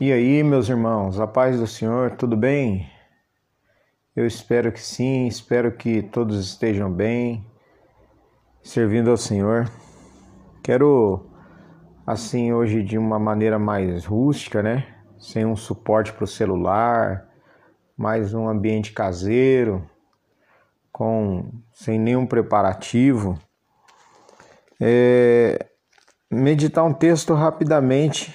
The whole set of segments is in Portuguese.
E aí, meus irmãos, a paz do Senhor, tudo bem? Eu espero que sim, espero que todos estejam bem, servindo ao Senhor. Quero, assim, hoje de uma maneira mais rústica, né? Sem um suporte para o celular, mais um ambiente caseiro, com sem nenhum preparativo. É, meditar um texto rapidamente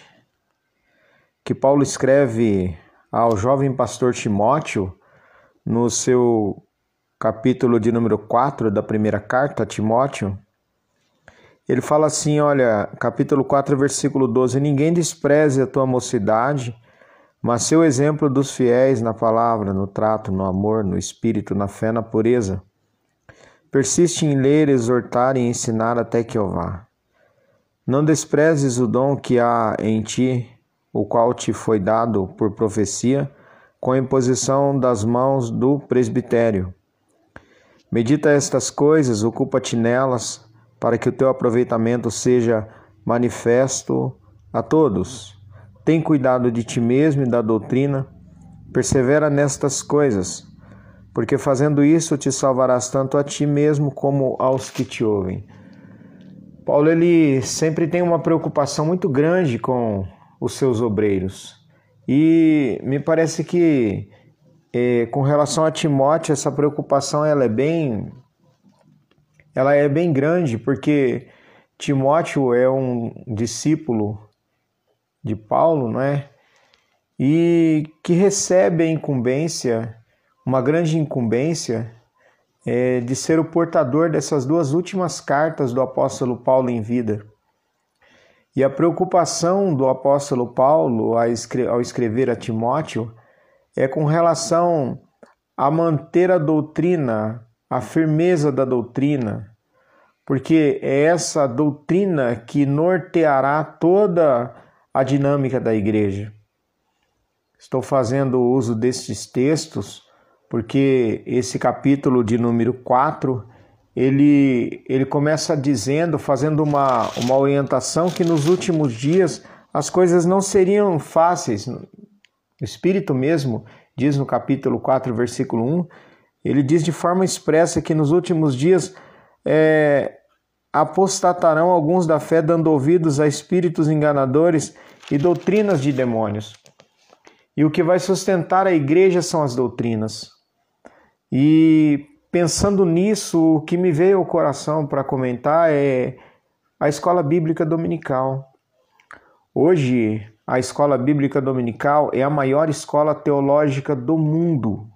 que Paulo escreve ao jovem pastor Timóteo no seu capítulo de número 4 da primeira carta a Timóteo. Ele fala assim, olha, capítulo 4, versículo 12: Ninguém despreze a tua mocidade, mas seu exemplo dos fiéis na palavra, no trato, no amor, no espírito, na fé, na pureza. Persiste em ler, exortar e ensinar até que eu vá. Não desprezes o dom que há em ti, o qual te foi dado por profecia, com a imposição das mãos do presbitério. Medita estas coisas, ocupa-te nelas, para que o teu aproveitamento seja manifesto a todos. Tem cuidado de ti mesmo e da doutrina, persevera nestas coisas, porque fazendo isso te salvarás tanto a ti mesmo como aos que te ouvem. Paulo ele sempre tem uma preocupação muito grande com os seus obreiros. E me parece que é, com relação a Timóteo, essa preocupação ela é bem ela é bem grande, porque Timóteo é um discípulo de Paulo, não é? E que recebe a incumbência, uma grande incumbência, é, de ser o portador dessas duas últimas cartas do apóstolo Paulo em vida. E a preocupação do apóstolo Paulo ao escrever a Timóteo é com relação a manter a doutrina, a firmeza da doutrina, porque é essa doutrina que norteará toda a dinâmica da igreja. Estou fazendo uso destes textos porque esse capítulo de número 4 ele, ele começa dizendo, fazendo uma, uma orientação que nos últimos dias as coisas não seriam fáceis. O Espírito mesmo diz no capítulo 4, versículo 1, ele diz de forma expressa que nos últimos dias é, apostatarão alguns da fé, dando ouvidos a espíritos enganadores e doutrinas de demônios. E o que vai sustentar a igreja são as doutrinas. E pensando nisso, o que me veio ao coração para comentar é a escola bíblica dominical. Hoje, a escola bíblica dominical é a maior escola teológica do mundo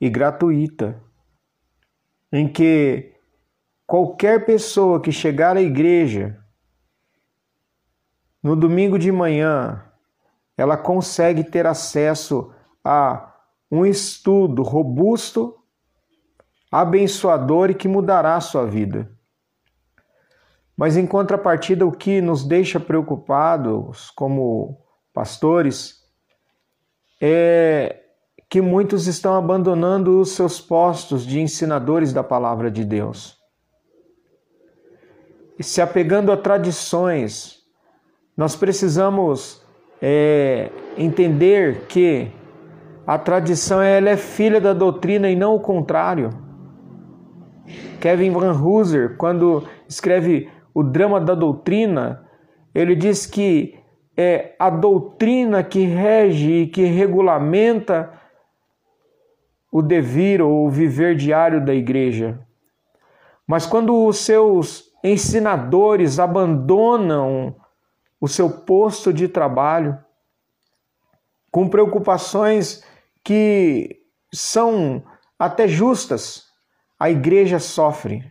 e gratuita, em que qualquer pessoa que chegar à igreja no domingo de manhã, ela consegue ter acesso a um estudo robusto, abençoador e que mudará a sua vida. Mas em contrapartida, o que nos deixa preocupados como pastores é que muitos estão abandonando os seus postos de ensinadores da palavra de Deus. E se apegando a tradições, nós precisamos é, entender que a tradição ela é filha da doutrina e não o contrário. Kevin Van Hooser, quando escreve o drama da doutrina, ele diz que é a doutrina que rege e que regulamenta o devir ou o viver diário da igreja. Mas quando os seus ensinadores abandonam o seu posto de trabalho, com preocupações que são até justas, a igreja sofre,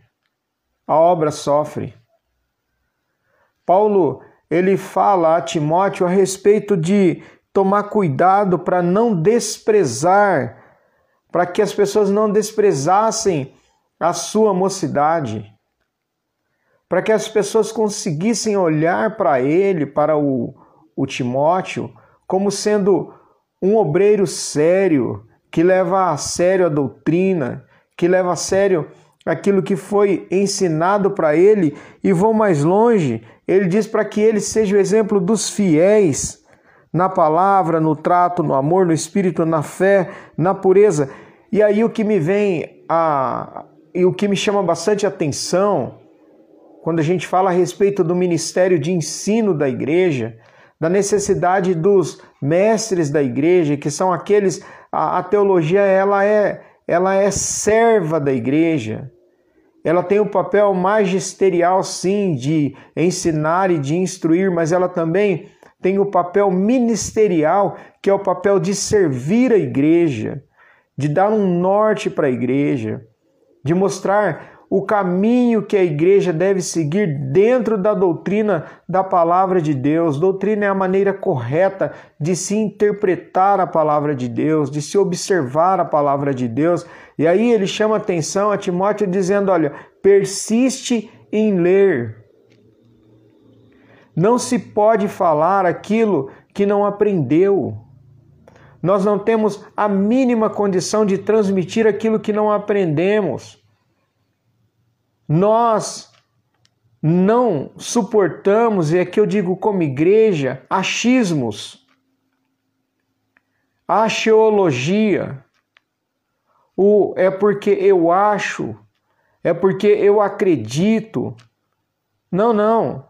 a obra sofre. Paulo, ele fala a Timóteo a respeito de tomar cuidado para não desprezar, para que as pessoas não desprezassem a sua mocidade, para que as pessoas conseguissem olhar para ele, para o, o Timóteo, como sendo um obreiro sério, que leva a sério a doutrina, que leva a sério aquilo que foi ensinado para ele e vou mais longe. Ele diz para que ele seja o exemplo dos fiéis na palavra, no trato, no amor, no espírito, na fé, na pureza. E aí o que me vem a e o que me chama bastante atenção quando a gente fala a respeito do ministério de ensino da igreja, da necessidade dos mestres da igreja, que são aqueles a, a teologia ela é ela é serva da igreja. Ela tem o papel magisterial sim de ensinar e de instruir, mas ela também tem o papel ministerial, que é o papel de servir a igreja, de dar um norte para a igreja, de mostrar o caminho que a igreja deve seguir dentro da doutrina da palavra de Deus. Doutrina é a maneira correta de se interpretar a palavra de Deus, de se observar a palavra de Deus. E aí ele chama atenção a Timóteo dizendo: olha, persiste em ler. Não se pode falar aquilo que não aprendeu. Nós não temos a mínima condição de transmitir aquilo que não aprendemos. Nós não suportamos, e aqui eu digo como igreja, achismos, acheologia. O é porque eu acho, é porque eu acredito. Não, não.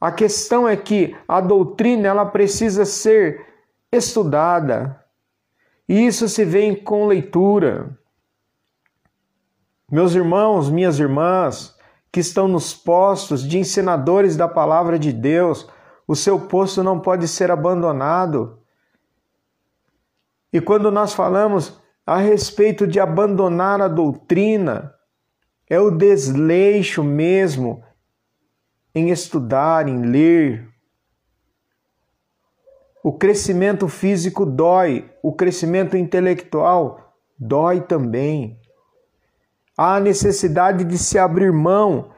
A questão é que a doutrina ela precisa ser estudada. Isso se vê com leitura. Meus irmãos, minhas irmãs, que estão nos postos de ensinadores da palavra de Deus, o seu posto não pode ser abandonado. E quando nós falamos a respeito de abandonar a doutrina, é o desleixo mesmo em estudar, em ler. O crescimento físico dói, o crescimento intelectual dói também há a necessidade de se abrir mão.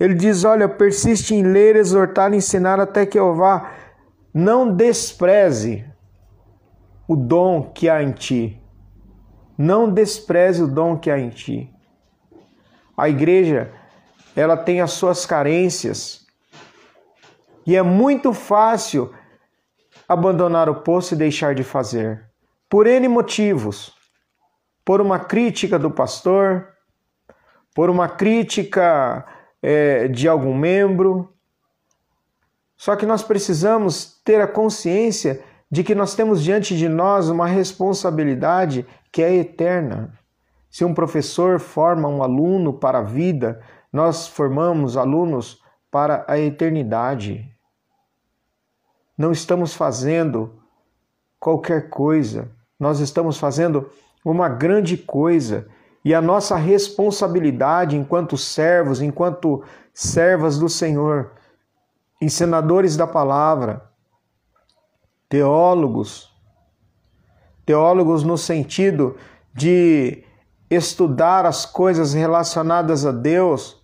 Ele diz: Olha, persiste em ler, exortar, ensinar até que eu vá. Não despreze o dom que há em ti. Não despreze o dom que há em ti. A igreja, ela tem as suas carências. E é muito fácil abandonar o posto e deixar de fazer. Por N motivos. Por uma crítica do pastor, por uma crítica é, de algum membro. Só que nós precisamos ter a consciência de que nós temos diante de nós uma responsabilidade que é eterna. Se um professor forma um aluno para a vida, nós formamos alunos para a eternidade. Não estamos fazendo qualquer coisa, nós estamos fazendo uma grande coisa. E a nossa responsabilidade enquanto servos, enquanto servas do Senhor, ensinadores da palavra, teólogos, teólogos no sentido de estudar as coisas relacionadas a Deus,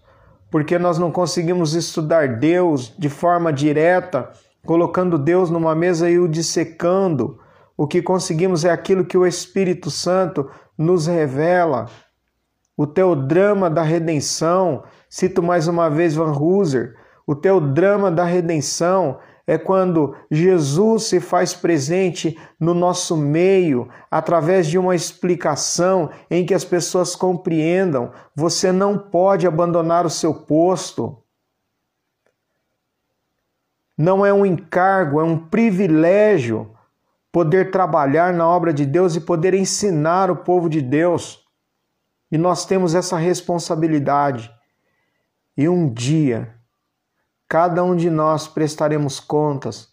porque nós não conseguimos estudar Deus de forma direta, colocando Deus numa mesa e o dissecando. O que conseguimos é aquilo que o Espírito Santo nos revela o teu drama da redenção, cito mais uma vez Van Hooser, o teu drama da redenção é quando Jesus se faz presente no nosso meio através de uma explicação em que as pessoas compreendam. Você não pode abandonar o seu posto. Não é um encargo, é um privilégio poder trabalhar na obra de Deus e poder ensinar o povo de Deus. E nós temos essa responsabilidade. E um dia, cada um de nós prestaremos contas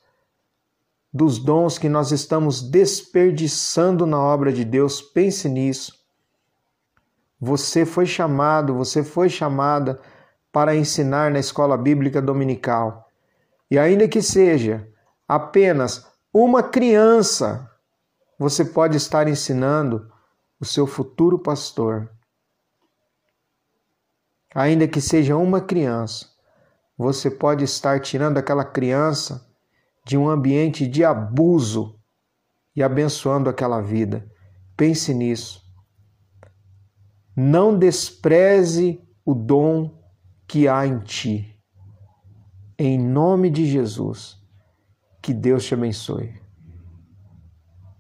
dos dons que nós estamos desperdiçando na obra de Deus. Pense nisso. Você foi chamado, você foi chamada para ensinar na escola bíblica dominical. E ainda que seja apenas uma criança, você pode estar ensinando o seu futuro pastor ainda que seja uma criança, você pode estar tirando aquela criança de um ambiente de abuso e abençoando aquela vida. Pense nisso. Não despreze o dom que há em ti. Em nome de Jesus, que Deus te abençoe.